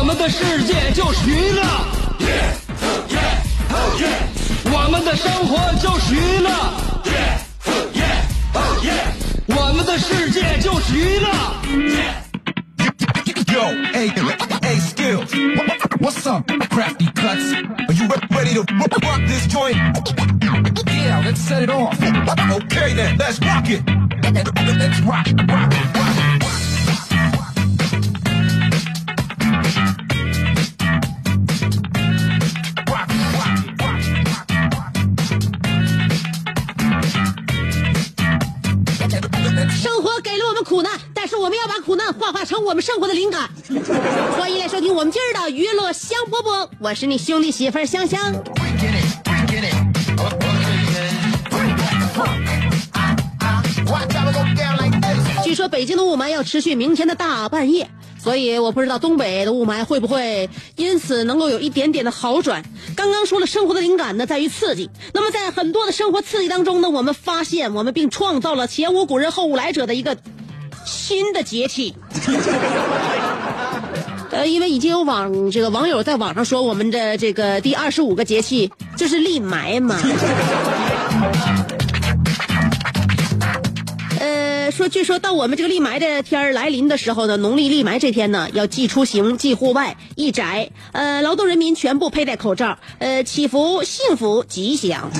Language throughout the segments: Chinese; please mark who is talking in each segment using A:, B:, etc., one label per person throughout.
A: 我们的世界就是娱乐，我们的生活就是娱乐，我们的世界就是娱乐。
B: Yo, hey, hey, skills. What's up, crafty cuts? Are you re- ready to rock this joint? Yeah, let's set it off. Okay then, let's rock it. Let's rock, rock, rock.
C: 们生活的灵感。欢迎来收听我们今儿的娱乐香饽饽，我是你兄弟媳妇香香。据说北京的雾霾要持续明天的大半夜，所以我不知道东北的雾霾会不会因此能够有一点点的好转。刚刚说了，生活的灵感呢在于刺激。那么在很多的生活刺激当中呢，我们发现我们并创造了前无古人后无来者的一个新的节气。呃，因为已经有网这个网友在网上说，我们的这个第二十五个节气就是立埋嘛。呃，说据说到我们这个立埋的天儿来临的时候呢，农历立埋这天呢，要忌出行、忌户外、宜宅。呃，劳动人民全部佩戴口罩，呃，祈福幸福吉祥。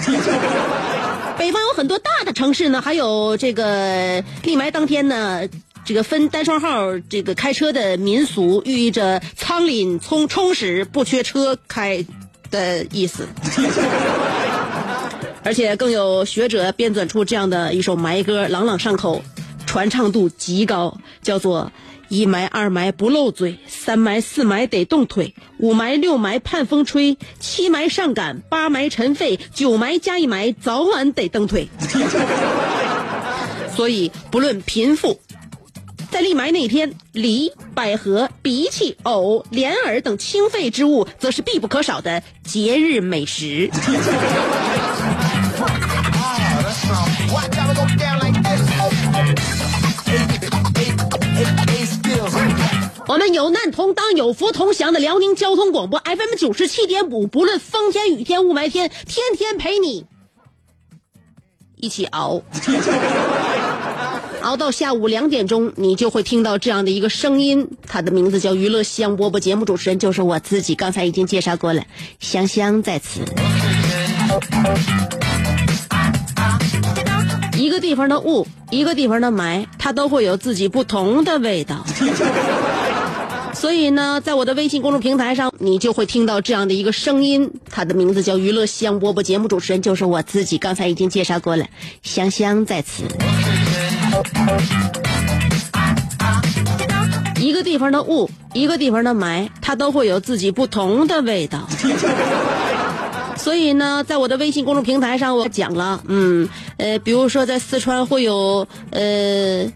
C: 北方有很多大的城市呢，还有这个立埋当天呢，这个分单双号这个开车的民俗，寓意着仓廪充充实，不缺车开的意思。而且更有学者编纂出这样的一首埋歌，朗朗上口，传唱度极高，叫做“一埋二埋不漏嘴，三埋四埋得动腿，五埋六埋盼风吹，七埋上赶，八埋尘肺，九埋加一埋，早晚得蹬腿。”所以，不论贫富，在立埋那天，梨、百合、荸荠、藕、莲藕等清肺之物，则是必不可少的节日美食。我们有难同当，有福同享的辽宁交通广播 FM 九十七点五，不论风天雨天雾霾天，天天陪你一起熬，熬到下午两点钟，你就会听到这样的一个声音，它的名字叫娱乐香饽饽，节目主持人就是我自己，刚才已经介绍过了，香香在此。一个地方的雾，一个地方的霾，它都会有自己不同的味道。所以呢，在我的微信公众平台上，你就会听到这样的一个声音，它的名字叫娱乐香饽饽，节目主持人就是我自己，刚才已经介绍过了，香香在此。一个地方的雾，一个地方的霾，它都会有自己不同的味道。所以呢，在我的微信公众平台上，我讲了，嗯，呃，比如说在四川会有呃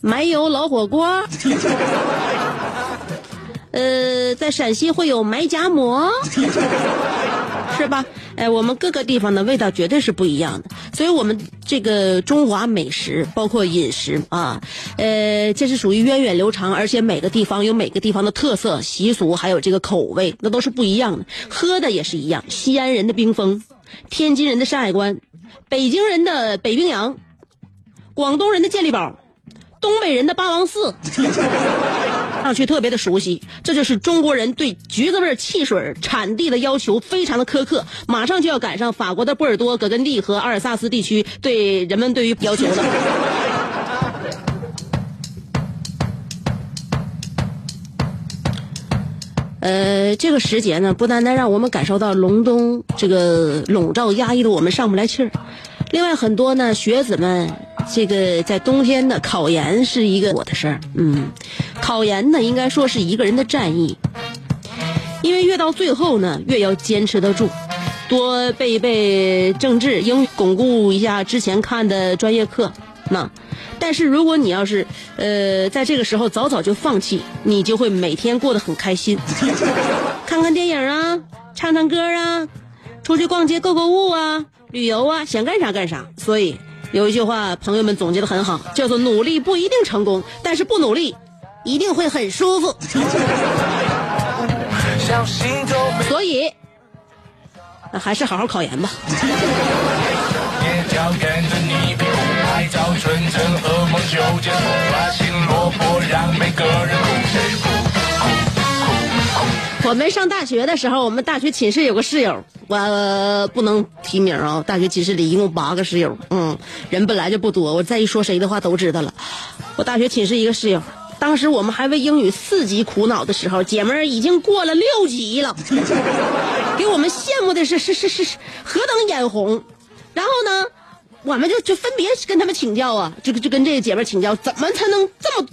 C: 埋油老火锅，呃，在陕西会有埋夹馍，是吧？哎，我们各个地方的味道绝对是不一样的，所以我们这个中华美食，包括饮食啊，呃，这是属于源远流长，而且每个地方有每个地方的特色习俗，还有这个口味，那都是不一样的。喝的也是一样，西安人的冰峰，天津人的山海关，北京人的北冰洋，广东人的健力宝，东北人的八王寺。上去特别的熟悉，这就是中国人对橘子味汽水产地的要求非常的苛刻，马上就要赶上法国的波尔多、葛根地和阿尔萨斯地区对人们对于要求了。呃，这个时节呢，不单单让我们感受到隆冬这个笼罩压抑的我们上不来气儿，另外很多呢学子们这个在冬天呢，考研是一个我的事儿。嗯，考研呢，应该说是一个人的战役，因为越到最后呢，越要坚持得住，多背一背政治、英语，巩固一下之前看的专业课。那，但是如果你要是呃在这个时候早早就放弃，你就会每天过得很开心，看看电影啊，唱唱歌啊，出去逛街、购购物啊，旅游啊，想干啥干啥。所以有一句话，朋友们总结的很好，叫做“努力不一定成功，但是不努力一定会很舒服”。所以，那还是好好考研吧。我们上大学的时候，我们大学寝室有个室友，我、不能提名啊。大学寝室里一共八个室友，嗯，人本来就不多，我再一说谁的话都知道了。我大学寝室一个室友，当时我们还为英语四级苦恼的时候，姐们儿已经过了六级了，给我们羡慕的是是是是何等眼红。然后呢，我们就就分别跟他们请教啊，就就跟这个姐妹请教，怎么才能这么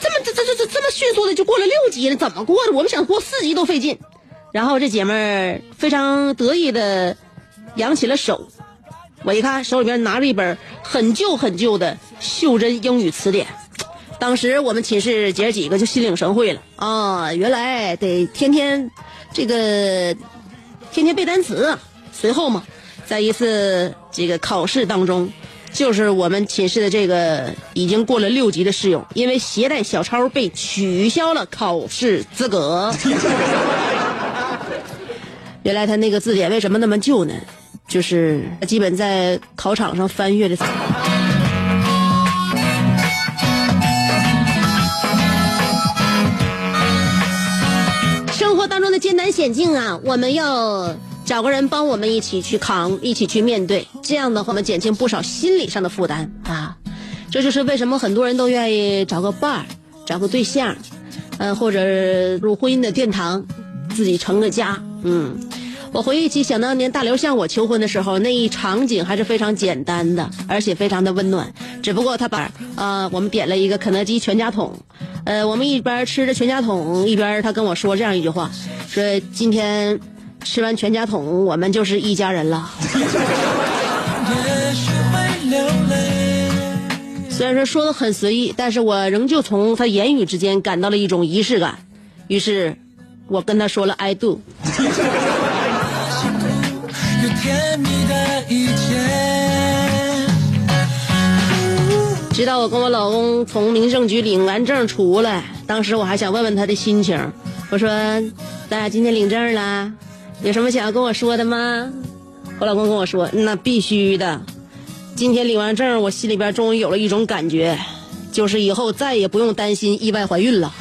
C: 这么这这这这这么迅速的就过了六级了？怎么过的？我们想过四级都费劲。然后这姐们儿非常得意的扬起了手，我一看手里边拿着一本很旧很旧的袖珍英语词典。当时我们寝室姐儿几个就心领神会了啊，原来得天天这个天天背单词。随后嘛，在一次这个考试当中，就是我们寝室的这个已经过了六级的室友，因为携带小抄被取消了考试资格。原来他那个字典为什么那么旧呢？就是基本在考场上翻阅的。生活当中的艰难险境啊，我们要找个人帮我们一起去扛，一起去面对。这样的话，我们减轻不少心理上的负担啊。这就是为什么很多人都愿意找个伴儿，找个对象，呃，或者入婚姻的殿堂，自己成个家。嗯，我回忆起想当年大刘向我求婚的时候，那一场景还是非常简单的，而且非常的温暖。只不过他把呃、我们点了一个肯德基全家桶，呃，我们一边吃着全家桶，一边他跟我说这样一句话，说今天吃完全家桶，我们就是一家人了。虽然说说的很随意，但是我仍旧从他言语之间感到了一种仪式感。于是，我跟他说了 “I do”。
A: 有甜蜜的一天。
C: 直到我跟我老公从民政局领完证出来，当时我还想问问他的心情。我说：“咱俩今天领证了，有什么想要跟我说的吗？”我老公跟我说：“那必须的。今天领完证，我心里边终于有了一种感觉，就是以后再也不用担心意外怀孕了。”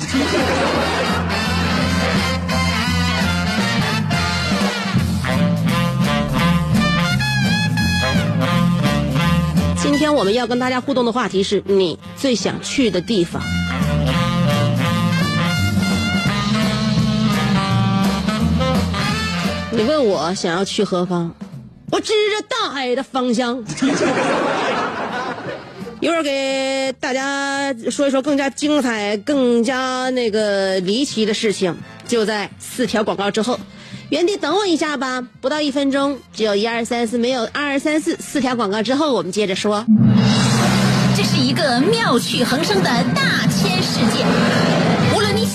C: 今天我们要跟大家互动的话题是你最想去的地方。你问我想要去何方，我指着大海的方向。一会儿给大家说一说更加精彩、更加那个离奇的事情，就在四条广告之后。原地等我一下吧，不到一分钟，只有一二三四，没有二二三四。四条广告之后，我们接着说。
D: 这是一个妙趣横生的大千世界。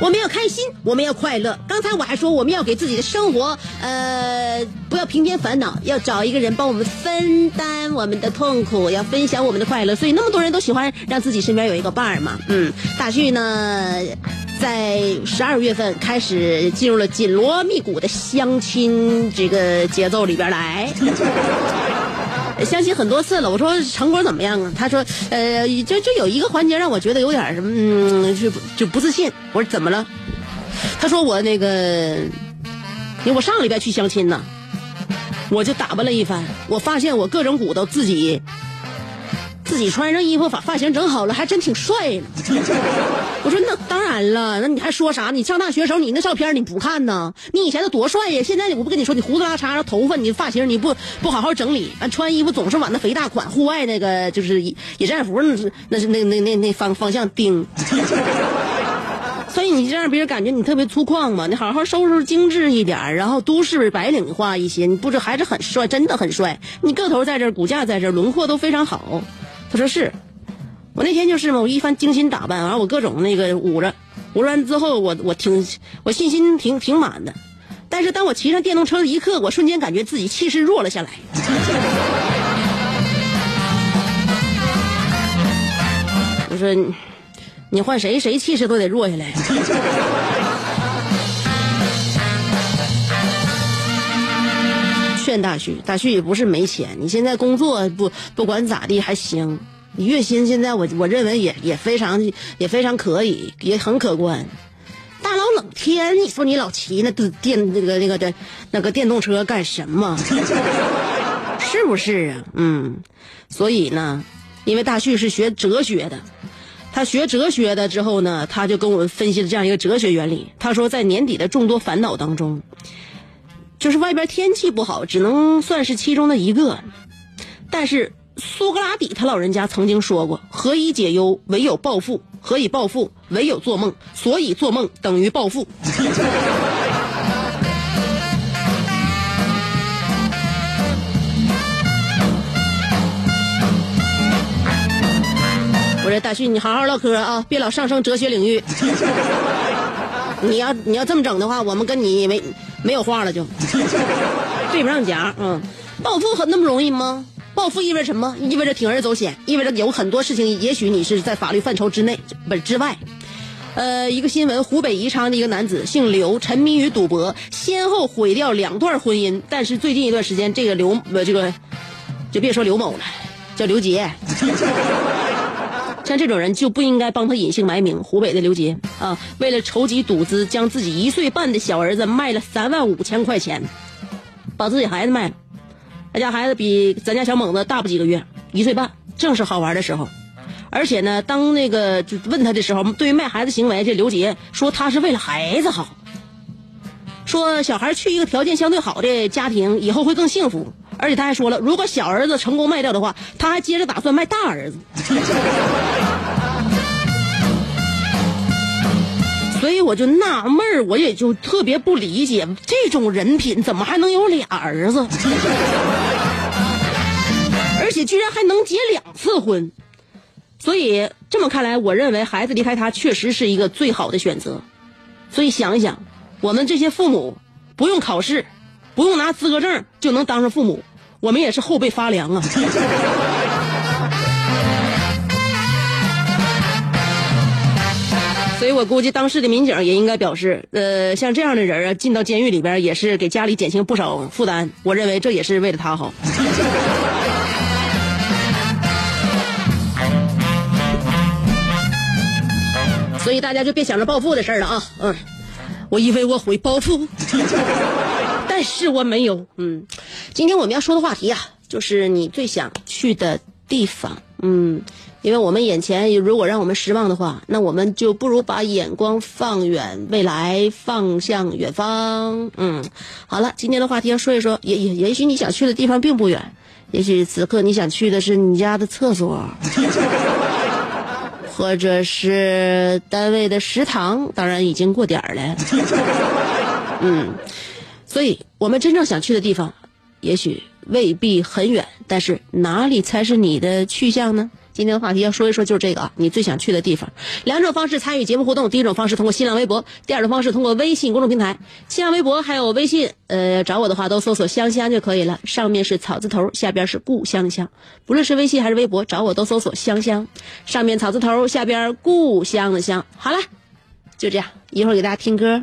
C: 我们要开心，我们要快乐。刚才我还说我们要给自己的生活，呃，不要平添烦恼，要找一个人帮我们分担我们的痛苦，要分享我们的快乐。所以那么多人都喜欢让自己身边有一个伴儿嘛。嗯，大旭呢，在十二月份开始进入了紧锣密鼓的相亲这个节奏里边来。相亲很多次了，我说成果怎么样啊？他说，呃，就就有一个环节让我觉得有点什么，嗯，就就不自信。我说怎么了？他说我那个，因为我上礼拜去相亲呢，我就打扮了一番，我发现我各种骨头自己自己穿上衣服，把发型整好了，还真挺帅呢。我说那当然了，那你还说啥？你上大学时候你那照片你不看呢？你以前都多帅呀！现在我不跟你说，你胡子拉碴，头发、你发型你不不好好整理，完穿衣服总是往那肥大款、户外那个就是野战服那是那是那那那那方方向盯。所以你这样别人感觉你特别粗犷嘛？你好好收拾精致一点，然后都市白领化一些，你不是还是很帅，真的很帅。你个头在这儿，骨架在这儿，轮廓都非常好。他说是。我那天就是嘛，我一番精心打扮，完了我各种那个捂着，捂完之后我我挺我信心挺挺满的，但是当我骑上电动车的一刻，我瞬间感觉自己气势弱了下来。我说，你换谁谁气势都得弱下来。劝大旭，大旭也不是没钱，你现在工作不不管咋地还行。你月薪现在我我认为也也非常也非常可以，也很可观。大老冷天，你说你老骑那电那个那个的那个电动车干什么？是不是啊？嗯，所以呢，因为大旭是学哲学的，他学哲学的之后呢，他就跟我们分析了这样一个哲学原理。他说，在年底的众多烦恼当中，就是外边天气不好，只能算是其中的一个，但是。苏格拉底他老人家曾经说过：“何以解忧，唯有暴富；何以暴富，唯有做梦。所以做梦等于暴富。”我说大旭，你好好唠嗑啊，别老上升哲学领域。你要你要这么整的话，我们跟你没没有话了，就 对不上夹。嗯，暴富很那么容易吗？暴富意味着什么？意味着铤而走险，意味着有很多事情，也许你是在法律范畴之内，不是之外。呃，一个新闻，湖北宜昌的一个男子姓刘，沉迷于赌博，先后毁掉两段婚姻。但是最近一段时间，这个刘呃这个就别说刘某了，叫刘杰。像这种人就不应该帮他隐姓埋名。湖北的刘杰啊，为了筹集赌资，将自己一岁半的小儿子卖了三万五千块钱，把自己孩子卖了。他家孩子比咱家小猛子大不几个月，一岁半，正是好玩的时候。而且呢，当那个就问他的时候，对于卖孩子行为，这刘杰说他是为了孩子好，说小孩去一个条件相对好的家庭，以后会更幸福。而且他还说了，如果小儿子成功卖掉的话，他还接着打算卖大儿子。所以我就纳闷儿，我也就特别不理解，这种人品怎么还能有俩儿子，而且居然还能结两次婚。所以这么看来，我认为孩子离开他确实是一个最好的选择。所以想一想，我们这些父母不用考试，不用拿资格证就能当上父母，我们也是后背发凉啊。所以我估计当时的民警也应该表示，呃，像这样的人啊，进到监狱里边也是给家里减轻不少负担。我认为这也是为了他好。所以大家就别想着暴富的事了啊！嗯，我以为我会暴富，但是我没有。嗯，今天我们要说的话题啊，就是你最想去的地方。嗯。因为我们眼前如果让我们失望的话，那我们就不如把眼光放远未来，放向远方。嗯，好了，今天的话题要说一说，也也也许你想去的地方并不远，也许此刻你想去的是你家的厕所，或者是单位的食堂，当然已经过点儿了。嗯，所以我们真正想去的地方，也许未必很远，但是哪里才是你的去向呢？
E: 今天的话题要说一说就是这个啊，你最想去的地方。两种方式参与节目互动，第一种方式通过新浪微博，第二种方式通过微信公众平台。新浪微博还有微信，呃，找我的话都搜索“香香”就可以了，上面是草字头，下边是故香香。不论是微信还是微博，找我都搜索“香香”，上面草字头，下边故乡的香。好了，就这样，一会儿给大家听歌。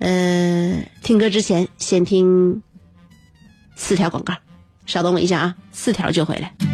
E: 呃，听歌之前先听四条广告，稍等我一下啊，四条就回来。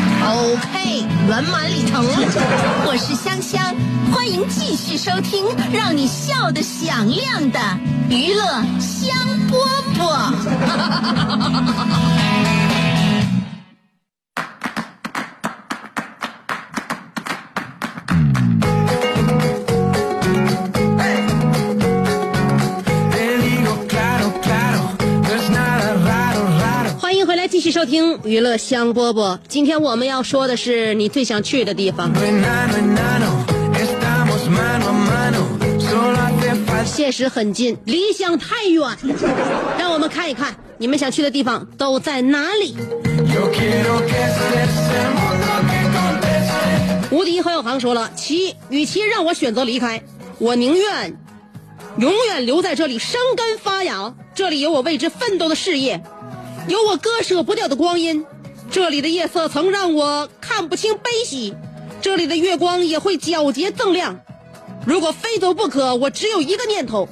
E: OK，圆满礼成。
D: 我是香香，欢迎继续收听让你笑得响亮的娱乐香饽饽。
C: 收听娱乐香饽饽。今天我们要说的是你最想去的地方。现实很近，理想太远。让我们看一看你们想去的地方都在哪里。无敌何小航说了：其与其让我选择离开，我宁愿永远留在这里生根发芽。这里有我为之奋斗的事业，有我割舍不掉的光阴。这里的夜色曾让我看不清悲喜，这里的月光也会皎洁锃亮。如果非走不可，我只有一个念头：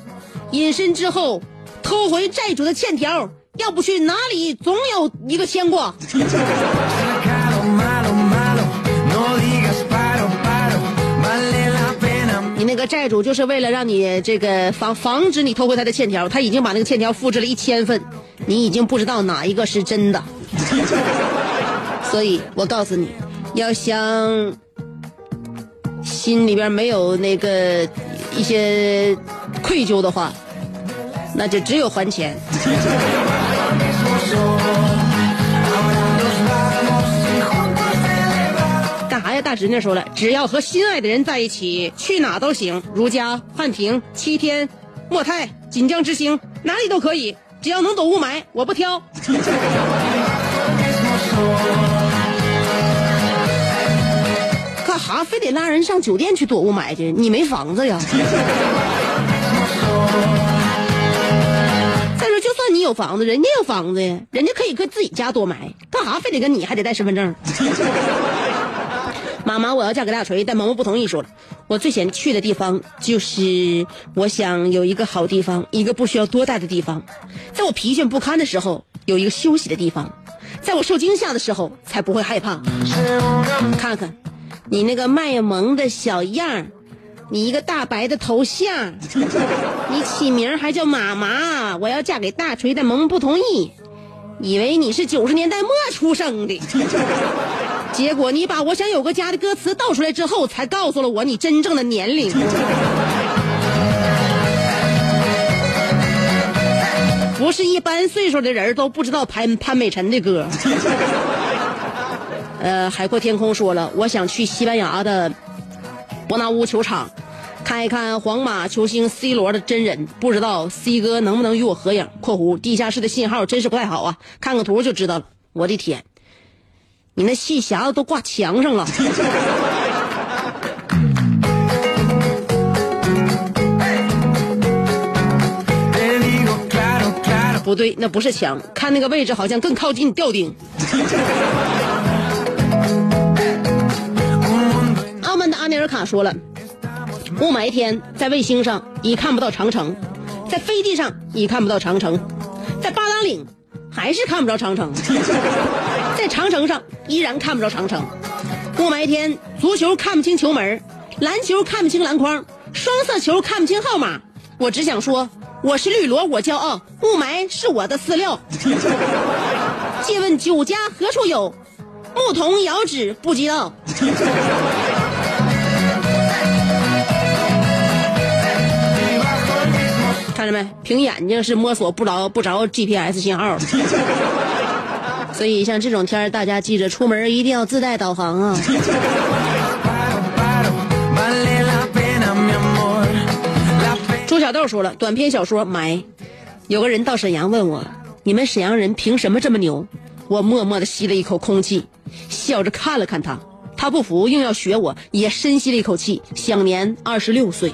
C: 隐身之后偷回债主的欠条。要不去哪里，总有一个牵挂。你那个债主就是为了让你这个防防止你偷回他的欠条，他已经把那个欠条复制了一千份，你已经不知道哪一个是真的。所以我告诉你，要想心里边没有那个一些愧疚的话，那就只有还钱。干啥呀？大侄女说了，只要和心爱的人在一起，去哪都行。如家、汉庭、七天、莫泰、锦江之星，哪里都可以，只要能躲雾霾，我不挑。干哈非得拉人上酒店去躲雾霾去？你没房子呀？再说，就算你有房子，人家有房子呀，人家可以搁自己家躲霾，干哈非得跟你还得带身份证？妈妈，我要嫁给大锤，但毛毛不同意，说了，我最想去的地方就是我想有一个好地方，一个不需要多大的地方，在我疲倦不堪的时候有一个休息的地方，在我受惊吓的时候才不会害怕。看看，你那个卖萌的小样儿你一个大白的头像，你起名还叫妈妈，我要嫁给大锤，但萌萌不同意，以为你是九十年代末出生的。结果你把我想有个家的歌词倒出来之后，才告诉了我你真正的年龄。不是一般岁数的人都不知道潘潘美辰的歌。呃，海阔天空说了，我想去西班牙的伯纳乌球场，看一看皇马球星 C 罗的真人，不知道 C 哥能不能与我合影（括弧地下室的信号真是不太好啊，看个图就知道了）。我的天！你那戏匣子都挂墙上了。不对，那不是墙，看那个位置好像更靠近吊顶。澳门的阿尼尔卡说了，雾霾天在卫星上已看不到长城，在飞机上已看不到长城，在八达岭还是看不着长城，在长城上依然看不着长城。雾霾天，足球看不清球门，篮球看不清篮筐，双色球看不清号码。我只想说，我是绿萝，我骄傲，雾霾是我的饲料。借问酒家何处有？牧童遥指不知道。看着没？凭眼睛是摸索不着不着 GPS 信号。所以像这种天儿大家记着出门一定要自带导航啊。朱小豆说了，短篇小说《埋》，有个人到沈阳问我，你们沈阳人凭什么这么牛？我默默的吸了一口空气，笑着看了看他，他不服，硬要学我，也深吸了一口气，享年二十六岁。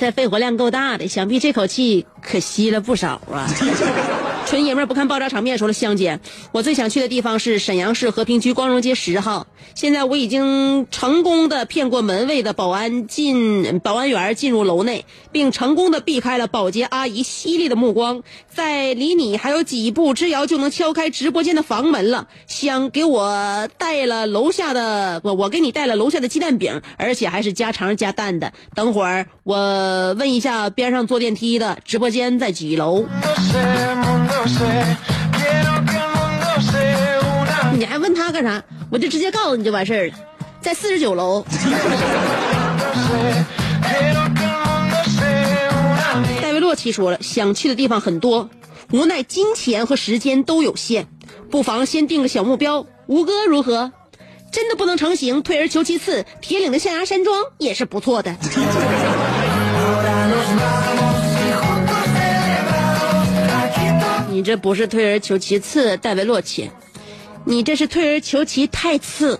C: 这肺活量够大的，想必这口气可吸了不少啊。纯爷们儿不看爆炸场面，说了香姐，我最想去的地方是沈阳市和平区光荣街十号。现在我已经成功的骗过门卫的保安进保安员进入楼内，并成功的避开了保洁阿姨犀利的目光，在离你还有几步之遥就能敲开直播间的房门了。想给我带了楼下的我我给你带了楼下的鸡蛋饼，而且还是加肠加蛋的。等会儿我问一下边上坐电梯的直播间在几楼。你还问他干啥？我就直接告诉你就完事儿了，在四十九楼。
B: 戴
C: 维洛奇说了，想去的地方很多，无奈金钱和时间都有限，不妨先定个小目标。吴哥如何？真的不能成行，退而求其次，铁岭的象牙山庄也是不错的。你这不是退而求其次，戴维洛奇，你这是退而求其太次。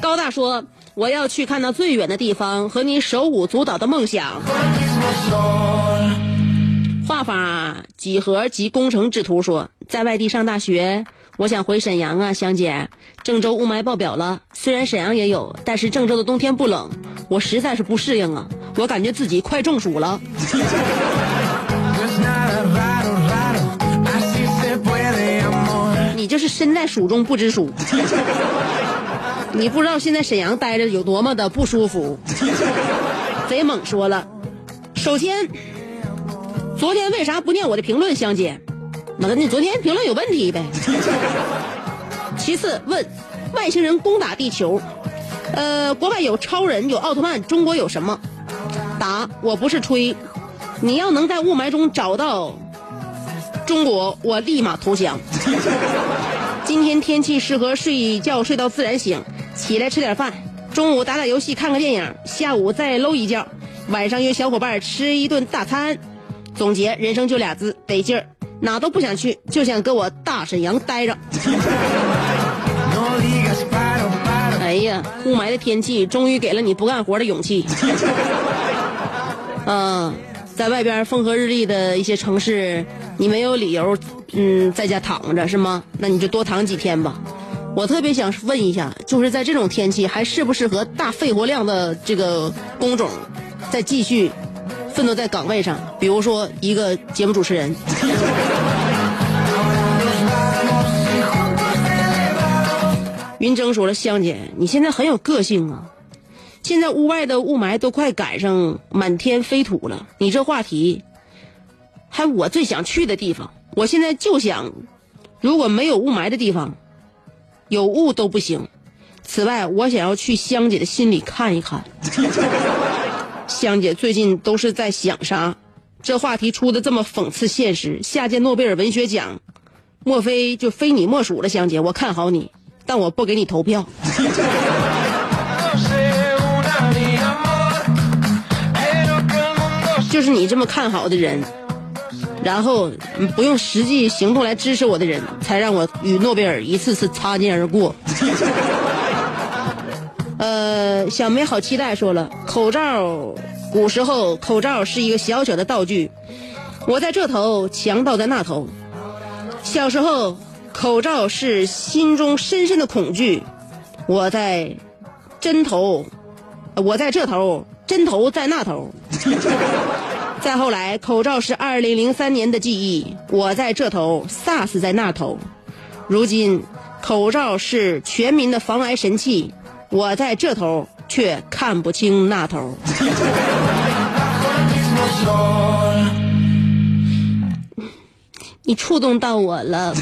C: 高大说：“我要去看到最远的地方，和你手舞足蹈的梦想。”画法几何及工程制图说：“在外地上大学，我想回沈阳啊，香姐。郑州雾霾爆表了，虽然沈阳也有，但是郑州的冬天不冷，我实在是不适应啊，我感觉自己快中暑了。”你这是身在蜀中不知蜀，你不知道现在沈阳待着有多么的不舒服。贼猛说了，首先，昨天为啥不念我的评论，香姐？那你昨天评论有问题呗。其次问，外星人攻打地球，呃，国外有超人有奥特曼，中国有什么？答：我不是吹，你要能在雾霾中找到中国，我立马投降。今天天气适合睡觉睡到自然醒，起来吃点饭，中午打打游戏看个电影，下午再搂一觉，晚上约小伙伴吃一顿大餐。总结人生就俩字：得劲儿，哪都不想去，就想搁我大沈阳待着。哎呀，雾霾的天气终于给了你不干活的勇气。嗯，在外边风和日丽的一些城市，你没有理由，嗯，在家躺着是吗？那你就多躺几天吧。我特别想问一下，就是在这种天气，还适不适合大肺活量的这个工种，再继续奋斗在岗位上？比如说一个节目主持人。云峥说了：“香姐，你现在很有个性啊！现在屋外的雾霾都快赶上满天飞土了，你这话题，还我最想去的地方，我现在就想，如果没有雾霾的地方，有雾都不行。此外，我想要去香姐的心里看一看，香姐最近都是在想啥？这话题出的这么讽刺现实，下届诺贝尔文学奖，莫非就非你莫属了？香姐，我看好你。”但我不给你投票。就是你这么看好的人，然后不用实际行动来支持我的人，才让我与诺贝尔一次次擦肩而过。呃，小美好期待说了，口罩，古时候口罩是一个小小的道具，我在这头，强盗在那头。小时候，口罩是心中深深的恐惧，我在针头，我在这头，针头在那头。再后来，口罩是二零零三年的记忆，我在这头，SARS 在那头。如今，口罩是全民的防癌神器，我在这头却看不清那头。你触动到我了。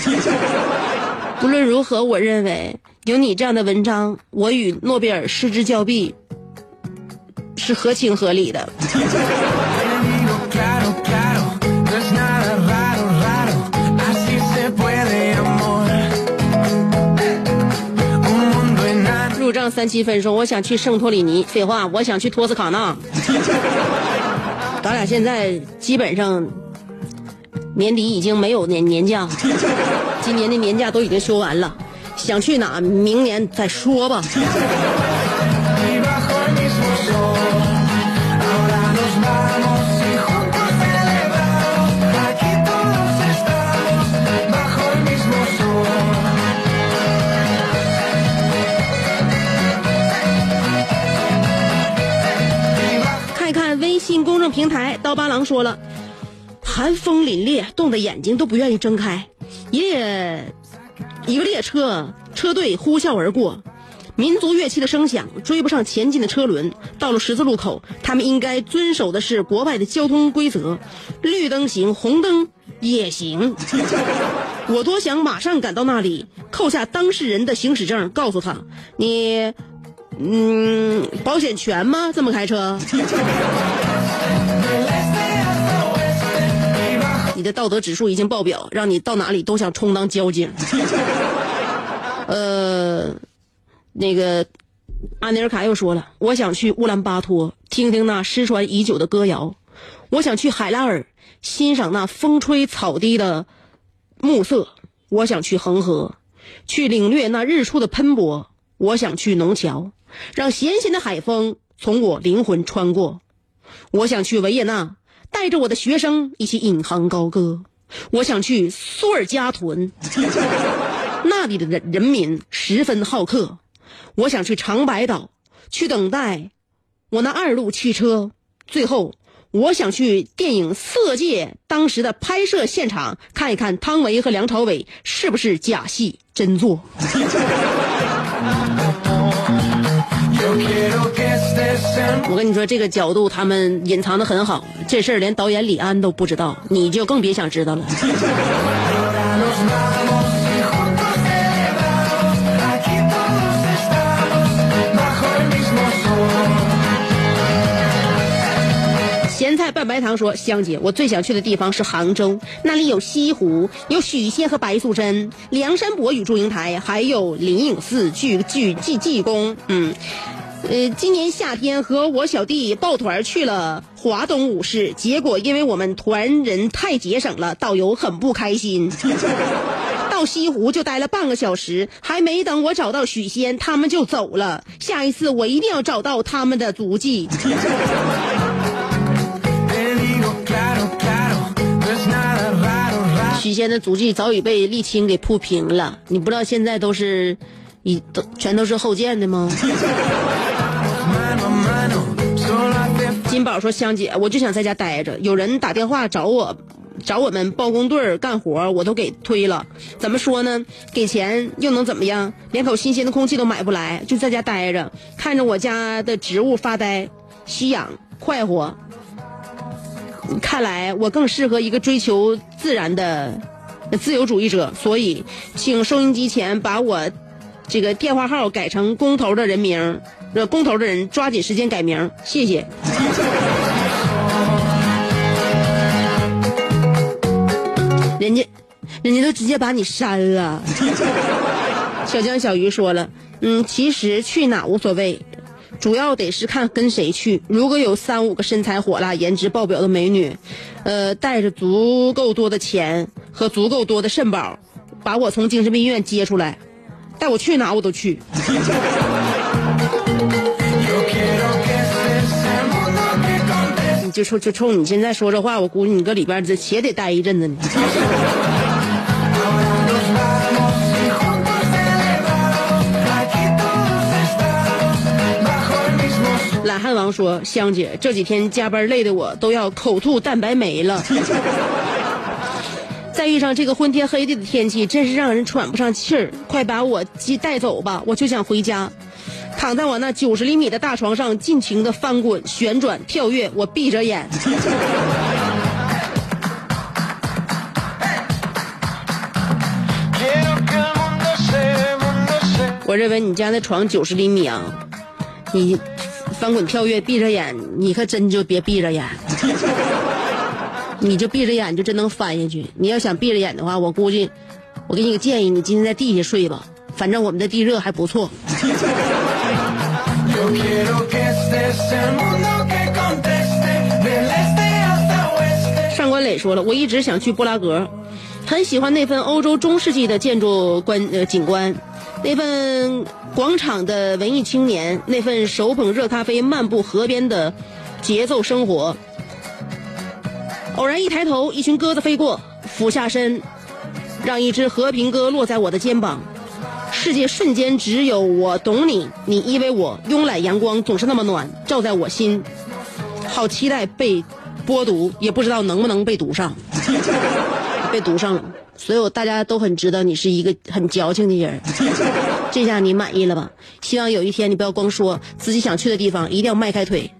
C: 无论如何，我认为有你这样的文章，我与诺贝尔失之交臂是合情合理的。账三七分说：“我想去圣托里尼。”废话，我想去托斯卡纳。咱俩现在基本上年底已经没有年年假，今年的年假都已经休完了。想去哪，明年再说吧。公众平台，刀疤狼说了，寒风凛冽，冻得眼睛都不愿意睁开。一列一个列车车队呼啸而过，民族乐器的声响追不上前进的车轮。到了十字路口，他们应该遵守的是国外的交通规则：绿灯行，红灯也行。我多想马上赶到那里，扣下当事人的行驶证，告诉他你，嗯，保险全吗？这么开车？你的道德指数已经爆表，让你到哪里都想充当交警。呃，那个阿尼尔卡又说了，我想去乌兰巴托听听那失传已久的歌谣，我想去海拉尔欣赏那风吹草低的暮色，我想去恒河，去领略那日出的喷薄，我想去农桥，让咸咸的海风从我灵魂穿过，我想去维也纳，带着我的学生一起引吭高歌，我想去苏尔加屯。那里的人人民十分好客，我想去长白岛，去等待我那二路汽车。最后，我想去电影《色戒》当时的拍摄现场看一看汤唯和梁朝伟是不是假戏真做。我跟你说，这个角度他们隐藏的很好，这事儿连导演李安都不知道，你就更别想知道了。咸菜拌白糖说：“香姐，我最想去的地方是杭州，那里有西湖，有许仙和白素贞，梁山伯与祝英台，还有灵隐寺、聚聚济济公。嗯，呃，今年夏天和我小弟抱团去了华东五市，结果因为我们团人太节省了，导游很不开心。到西湖就待了半个小时，还没等我找到许仙，他们就走了。下一次我一定要找到他们的足迹。”许仙的足迹早已被沥青给铺平了，你不知道现在都是，一都全都是后建的吗？金宝说：“香姐，我就想在家待着，有人打电话找我，找我们包工队干活，我都给推了。怎么说呢？给钱又能怎么样？连口新鲜的空气都买不来，就在家待着，看着我家的植物发呆，吸氧快活。看来我更适合一个追求自然的自由主义者，所以请收音机前把我这个电话号改成工头的人名，呃，公头的人抓紧时间改名，谢谢。人家，人家都直接把你删了。小江小鱼说了，嗯，其实去哪无所谓。主要得是看跟谁去。如果有三五个身材火辣、颜值爆表的美女，呃，带着足够多的钱和足够多的肾宝，把我从精神病医院接出来，带我去哪我都去。你就冲就冲你现在说这话，我估计你搁里边这且得待一阵子呢。懒汉王说：“香姐，这几天加班累的我都要口吐蛋白酶了。再遇上这个昏天黑地的天气，真是让人喘不上气儿。快把我鸡带走吧，我就想回家，躺在我那九十厘米的大床上，尽情的翻滚、旋转、跳跃。我闭着眼。我认为你家那床九十厘米啊，你。”翻滚跳跃，闭着眼，你可真就别闭着眼，你就闭着眼就真能翻下去。你要想闭着眼的话，我估计，我给你个建议，你今天在地下睡吧，反正我们的地热还不错。上官磊说了，我一直想去布拉格，很喜欢那份欧洲中世纪的建筑观呃景观。那份广场的文艺青年，那份手捧热咖啡漫步河边的节奏生活。偶然一抬头，一群鸽子飞过，俯下身，让一只和平鸽落在我的肩膀。世界瞬间只有我懂你，你依偎我，慵懒阳光总是那么暖，照在我心。好期待被播读，也不知道能不能被读上。被读上了。所有大家都很知道你是一个很矫情的人，这下你满意了吧？希望有一天你不要光说自己想去的地方，一定要迈开腿，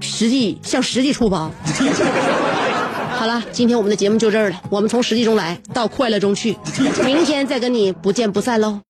C: 实际向实际出发。好了，今天我们的节目就这儿了，我们从实际中来到快乐中去，明天再跟你不见不散喽。